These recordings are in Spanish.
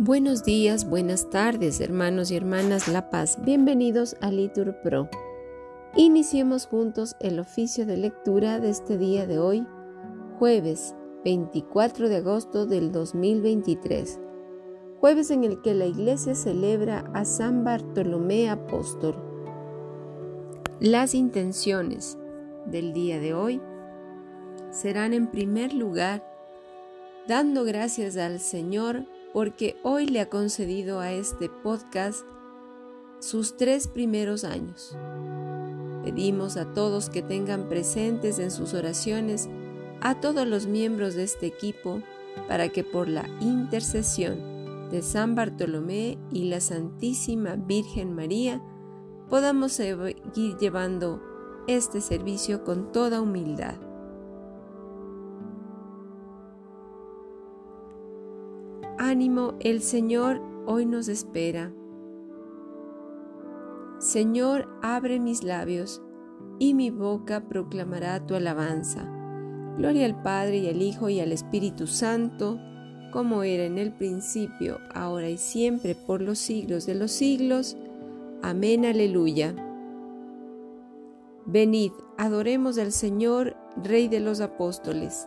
Buenos días, buenas tardes, hermanos y hermanas La Paz. Bienvenidos a Litur Pro. Iniciemos juntos el oficio de lectura de este día de hoy, jueves 24 de agosto del 2023. Jueves en el que la Iglesia celebra a San Bartolomé Apóstol. Las intenciones del día de hoy serán en primer lugar dando gracias al Señor porque hoy le ha concedido a este podcast sus tres primeros años. Pedimos a todos que tengan presentes en sus oraciones a todos los miembros de este equipo para que por la intercesión de San Bartolomé y la Santísima Virgen María podamos seguir llevando este servicio con toda humildad. Ánimo, el Señor hoy nos espera. Señor, abre mis labios, y mi boca proclamará tu alabanza. Gloria al Padre y al Hijo y al Espíritu Santo, como era en el principio, ahora y siempre, por los siglos de los siglos. Amén, aleluya. Venid, adoremos al Señor, Rey de los apóstoles.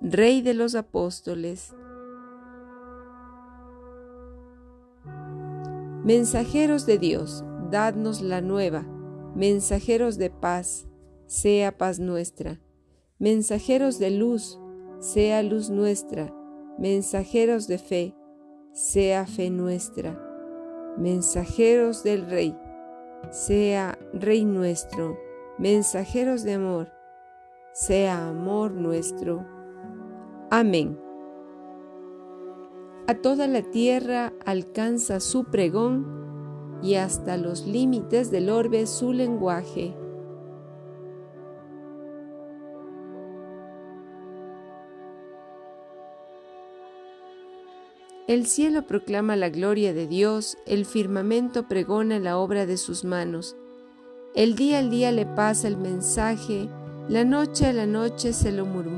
Rey de los apóstoles. Mensajeros de Dios, dadnos la nueva. Mensajeros de paz, sea paz nuestra. Mensajeros de luz, sea luz nuestra. Mensajeros de fe, sea fe nuestra. Mensajeros del Rey, sea Rey nuestro. Mensajeros de amor, sea amor nuestro. Amén. A toda la tierra alcanza su pregón y hasta los límites del orbe su lenguaje. El cielo proclama la gloria de Dios, el firmamento pregona la obra de sus manos. El día al día le pasa el mensaje, la noche a la noche se lo murmura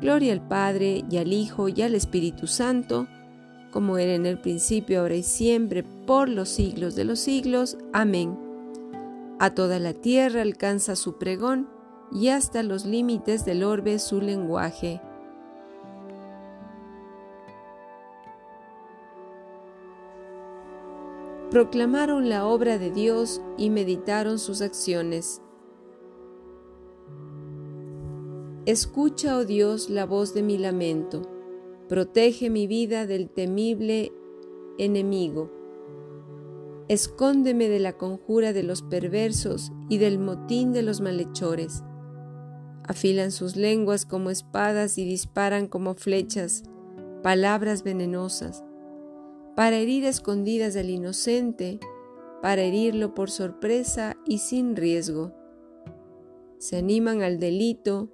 Gloria al Padre y al Hijo y al Espíritu Santo, como era en el principio, ahora y siempre, por los siglos de los siglos. Amén. A toda la tierra alcanza su pregón y hasta los límites del orbe su lenguaje. Proclamaron la obra de Dios y meditaron sus acciones. Escucha, oh Dios, la voz de mi lamento. Protege mi vida del temible enemigo. Escóndeme de la conjura de los perversos y del motín de los malhechores. Afilan sus lenguas como espadas y disparan como flechas, palabras venenosas, para herir escondidas al inocente, para herirlo por sorpresa y sin riesgo. Se animan al delito,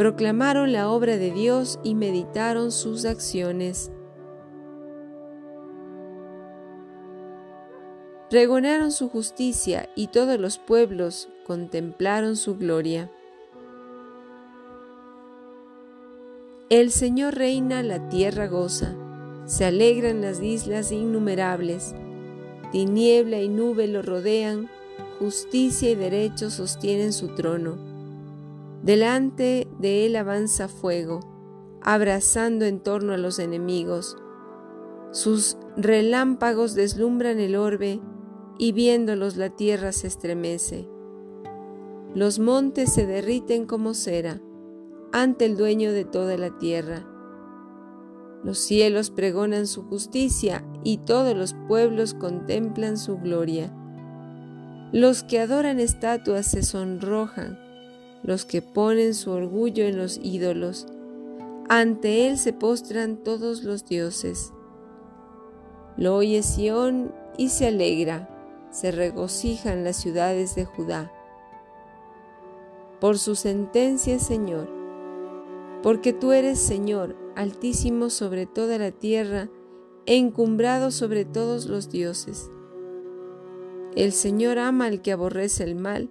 Proclamaron la obra de Dios y meditaron sus acciones. Pregonaron su justicia y todos los pueblos contemplaron su gloria. El Señor reina, la tierra goza, se alegran las islas innumerables, tiniebla y nube lo rodean, justicia y derecho sostienen su trono. Delante de él avanza fuego, abrazando en torno a los enemigos. Sus relámpagos deslumbran el orbe y viéndolos la tierra se estremece. Los montes se derriten como cera ante el dueño de toda la tierra. Los cielos pregonan su justicia y todos los pueblos contemplan su gloria. Los que adoran estatuas se sonrojan, los que ponen su orgullo en los ídolos. Ante él se postran todos los dioses. Lo oye Sión y se alegra se regocijan las ciudades de Judá. Por su sentencia, Señor, porque tú eres Señor, altísimo sobre toda la tierra, encumbrado sobre todos los dioses. El Señor ama al que aborrece el mal,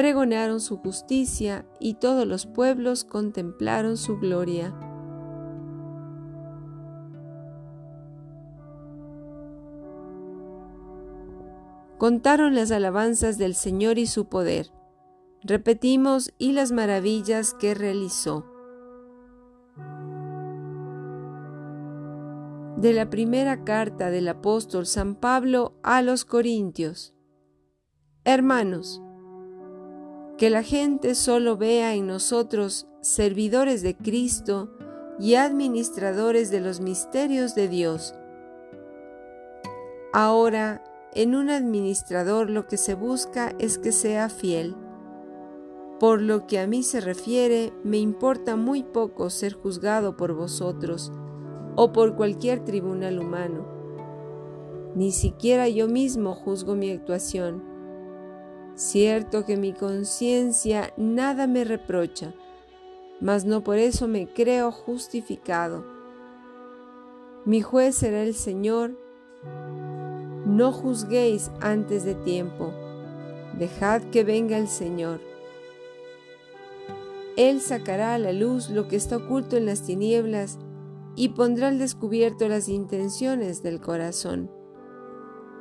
Pregonaron su justicia y todos los pueblos contemplaron su gloria. contaron las alabanzas del Señor y su poder. Repetimos y las maravillas que realizó. De la primera carta del apóstol San Pablo a los Corintios. Hermanos, que la gente solo vea en nosotros servidores de Cristo y administradores de los misterios de Dios. Ahora en un administrador lo que se busca es que sea fiel. Por lo que a mí se refiere, me importa muy poco ser juzgado por vosotros o por cualquier tribunal humano. Ni siquiera yo mismo juzgo mi actuación. Cierto que mi conciencia nada me reprocha, mas no por eso me creo justificado. Mi juez será el Señor, no juzguéis antes de tiempo, dejad que venga el Señor. Él sacará a la luz lo que está oculto en las tinieblas y pondrá al descubierto las intenciones del corazón.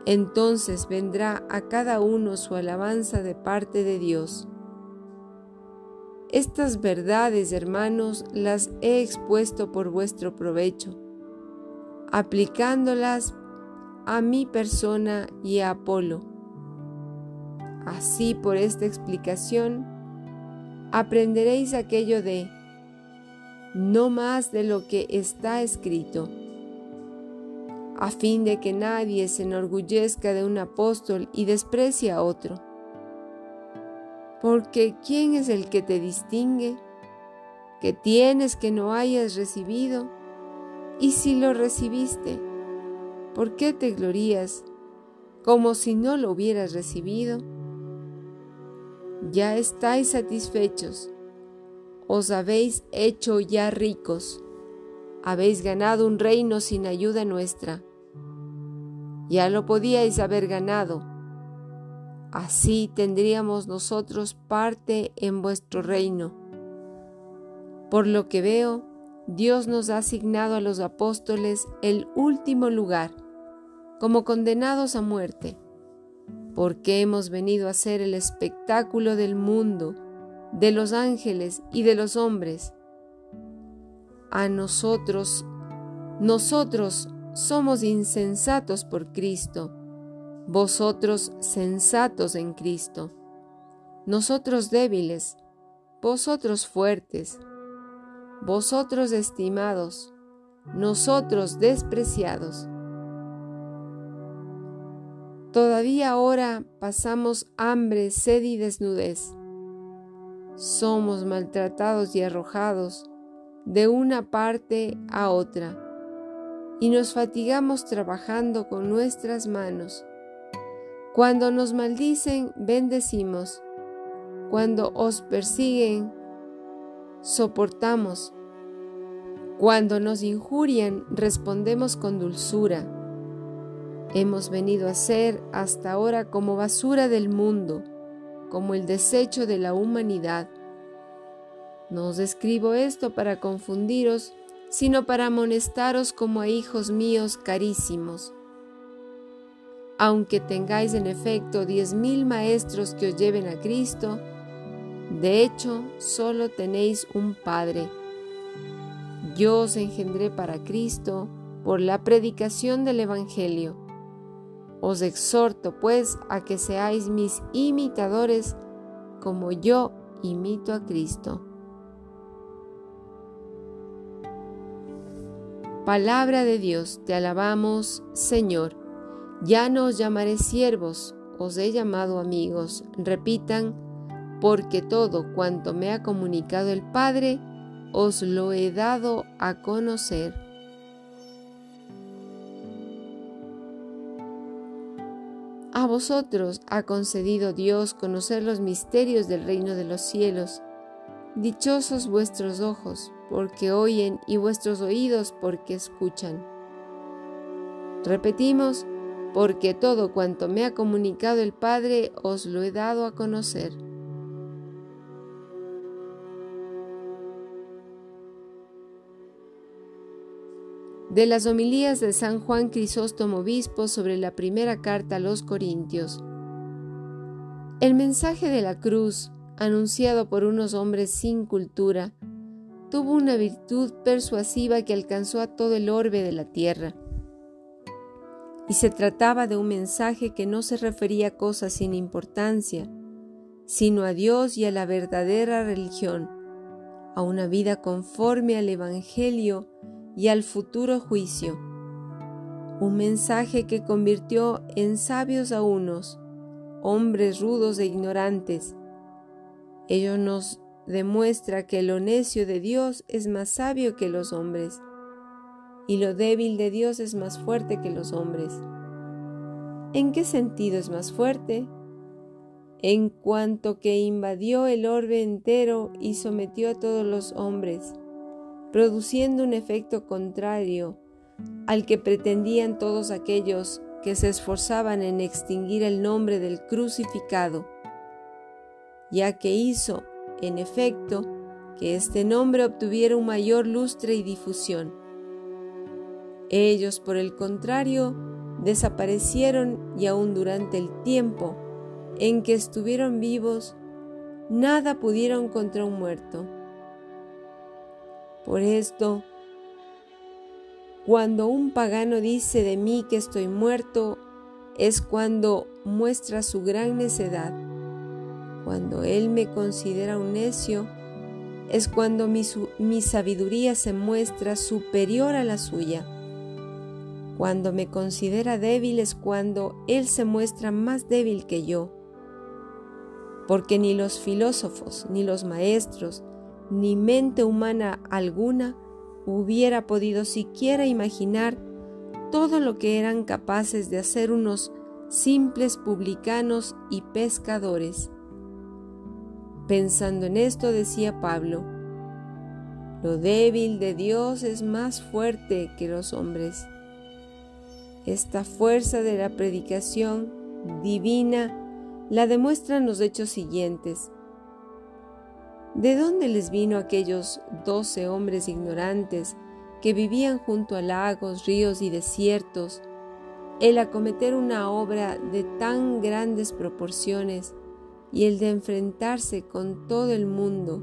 Entonces vendrá a cada uno su alabanza de parte de Dios. Estas verdades, hermanos, las he expuesto por vuestro provecho, aplicándolas a mi persona y a Apolo. Así por esta explicación aprenderéis aquello de no más de lo que está escrito, a fin de que nadie se enorgullezca de un apóstol y desprecie a otro. Porque ¿quién es el que te distingue? ¿Qué tienes que no hayas recibido? Y si lo recibiste, ¿Por qué te glorías como si no lo hubieras recibido? ya estáis satisfechos, os habéis hecho ya ricos, habéis ganado un reino sin ayuda nuestra. Ya lo podíais haber ganado. Así tendríamos nosotros parte en vuestro reino. Por lo que veo, Dios nos ha asignado a los apóstoles el último lugar, como condenados a muerte, porque hemos venido a ser el espectáculo del mundo, de los ángeles y de los hombres. A nosotros, nosotros somos insensatos por Cristo, vosotros sensatos en Cristo, nosotros débiles, vosotros fuertes, vosotros estimados, nosotros despreciados. Todavía ahora pasamos hambre, sed y desnudez. Somos maltratados y arrojados de una parte a otra, y nos fatigamos trabajando con nuestras manos. Cuando nos maldicen, bendecimos. Cuando os persiguen, soportamos. Cuando nos injurian, respondemos con dulzura. Hemos venido a ser hasta ahora como basura del mundo, como el desecho de la humanidad. No os escribo esto para confundiros, sino para amonestaros como a hijos míos carísimos. Aunque tengáis en efecto diez mil maestros que os lleven a Cristo, de hecho, solo tenéis un Padre. Yo os engendré para Cristo por la predicación del Evangelio. Os exhorto, pues, a que seáis mis imitadores como yo imito a Cristo. Palabra de Dios, te alabamos, Señor. Ya no os llamaré siervos, os he llamado amigos. Repitan, porque todo cuanto me ha comunicado el Padre, os lo he dado a conocer. A vosotros ha concedido Dios conocer los misterios del reino de los cielos. Dichosos vuestros ojos, porque oyen, y vuestros oídos, porque escuchan. Repetimos, porque todo cuanto me ha comunicado el Padre, os lo he dado a conocer. de las homilías de San Juan Crisóstomo Obispo sobre la primera carta a los Corintios. El mensaje de la cruz, anunciado por unos hombres sin cultura, tuvo una virtud persuasiva que alcanzó a todo el orbe de la tierra. Y se trataba de un mensaje que no se refería a cosas sin importancia, sino a Dios y a la verdadera religión, a una vida conforme al Evangelio y al futuro juicio. Un mensaje que convirtió en sabios a unos, hombres rudos e ignorantes. Ello nos demuestra que lo necio de Dios es más sabio que los hombres, y lo débil de Dios es más fuerte que los hombres. ¿En qué sentido es más fuerte? En cuanto que invadió el orbe entero y sometió a todos los hombres produciendo un efecto contrario al que pretendían todos aquellos que se esforzaban en extinguir el nombre del crucificado, ya que hizo, en efecto, que este nombre obtuviera un mayor lustre y difusión. Ellos, por el contrario, desaparecieron y aún durante el tiempo en que estuvieron vivos, nada pudieron contra un muerto. Por esto, cuando un pagano dice de mí que estoy muerto, es cuando muestra su gran necedad. Cuando él me considera un necio, es cuando mi, mi, sabiduría se muestra superior a la suya. Cuando me considera débil es cuando él se muestra más débil que yo. Porque ni los filósofos, ni los maestros, ni mente humana alguna hubiera podido siquiera imaginar todo lo que eran capaces de hacer unos simples publicanos y pescadores. Pensando en esto decía Pablo, lo débil de Dios es más fuerte que los hombres. Esta fuerza de la predicación divina la demuestran los hechos siguientes. ¿De dónde les vino aquellos doce hombres ignorantes que vivían junto a lagos, ríos y desiertos, el acometer una obra de tan grandes proporciones y el de enfrentarse con todo el mundo?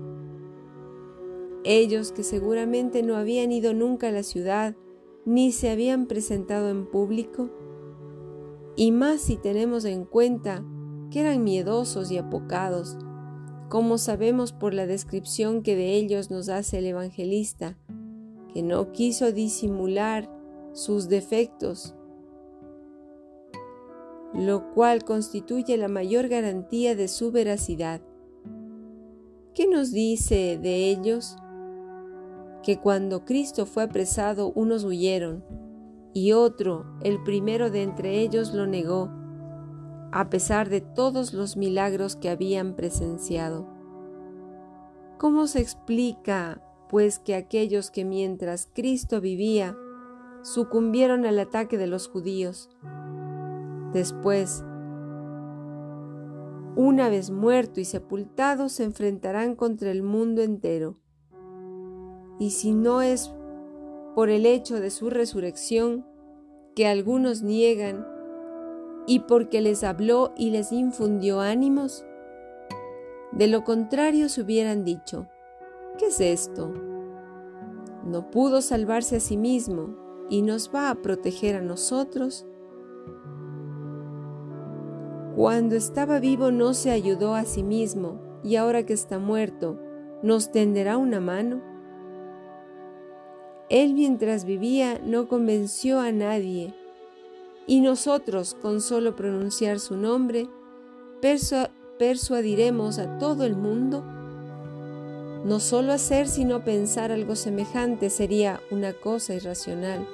Ellos que seguramente no habían ido nunca a la ciudad ni se habían presentado en público, y más si tenemos en cuenta que eran miedosos y apocados, como sabemos por la descripción que de ellos nos hace el evangelista, que no quiso disimular sus defectos, lo cual constituye la mayor garantía de su veracidad. ¿Qué nos dice de ellos? Que cuando Cristo fue apresado unos huyeron, y otro, el primero de entre ellos, lo negó, a pesar de todos los milagros que habían presenciado. ¿Cómo se explica, pues, que aquellos que mientras Cristo vivía sucumbieron al ataque de los judíos, después, una vez muerto y sepultado, se enfrentarán contra el mundo entero? Y si no es por el hecho de su resurrección, que algunos niegan, y porque les habló y les infundió ánimos? De lo contrario se hubieran dicho, ¿qué es esto? No pudo salvarse a sí mismo y nos va a proteger a nosotros. Cuando estaba vivo no se ayudó a sí mismo y ahora que está muerto, ¿nos tenderá una mano? Él mientras vivía no convenció a nadie y nosotros, con solo pronunciar su nombre, persuadiremos a todo el mundo. No solo hacer sino pensar algo semejante sería una cosa irracional.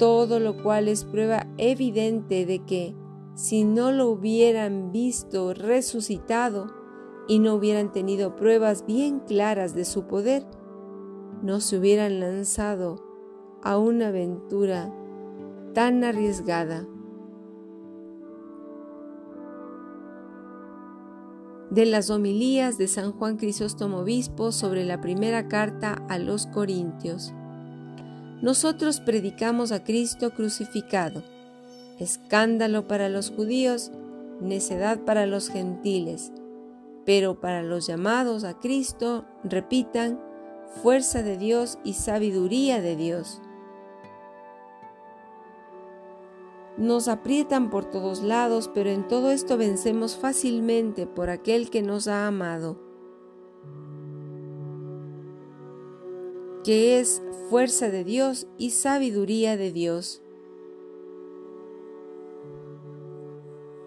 Todo lo cual es prueba evidente de que, si no lo hubieran visto resucitado y no hubieran tenido pruebas bien claras de su poder, no se hubieran lanzado a una aventura tan arriesgada. De las homilías de San Juan Crisóstomo Obispo sobre la primera carta a los Corintios. Nosotros predicamos a Cristo crucificado, escándalo para los judíos, necedad para los gentiles, pero para los llamados a Cristo, repitan, fuerza de Dios y sabiduría de Dios Nos aprietan por todos lados, pero en todo esto vencemos fácilmente por aquel que nos ha amado, que es fuerza de Dios y sabiduría de Dios.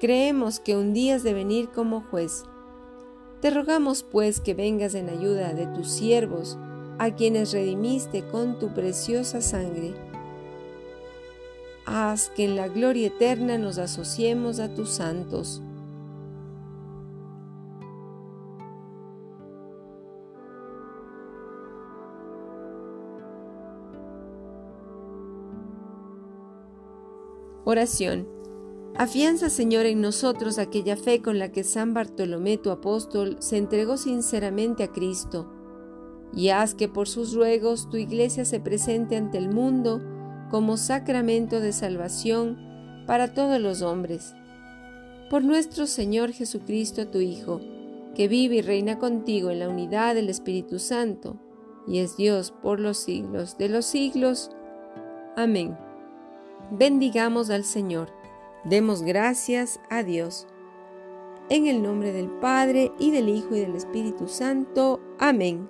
Creemos que un día has de venir como juez. Te rogamos pues que vengas en ayuda de tus siervos, a quienes redimiste con tu preciosa sangre. Haz que en la gloria eterna nos asociemos a tus santos. Oración. Afianza, Señor, en nosotros aquella fe con la que San Bartolomé, tu apóstol, se entregó sinceramente a Cristo, y haz que por sus ruegos tu iglesia se presente ante el mundo como sacramento de salvación para todos los hombres. Por nuestro Señor Jesucristo, tu Hijo, que vive y reina contigo en la unidad del Espíritu Santo, y es Dios por los siglos de los siglos. Amén. Bendigamos al Señor. Demos gracias a Dios. En el nombre del Padre, y del Hijo, y del Espíritu Santo. Amén.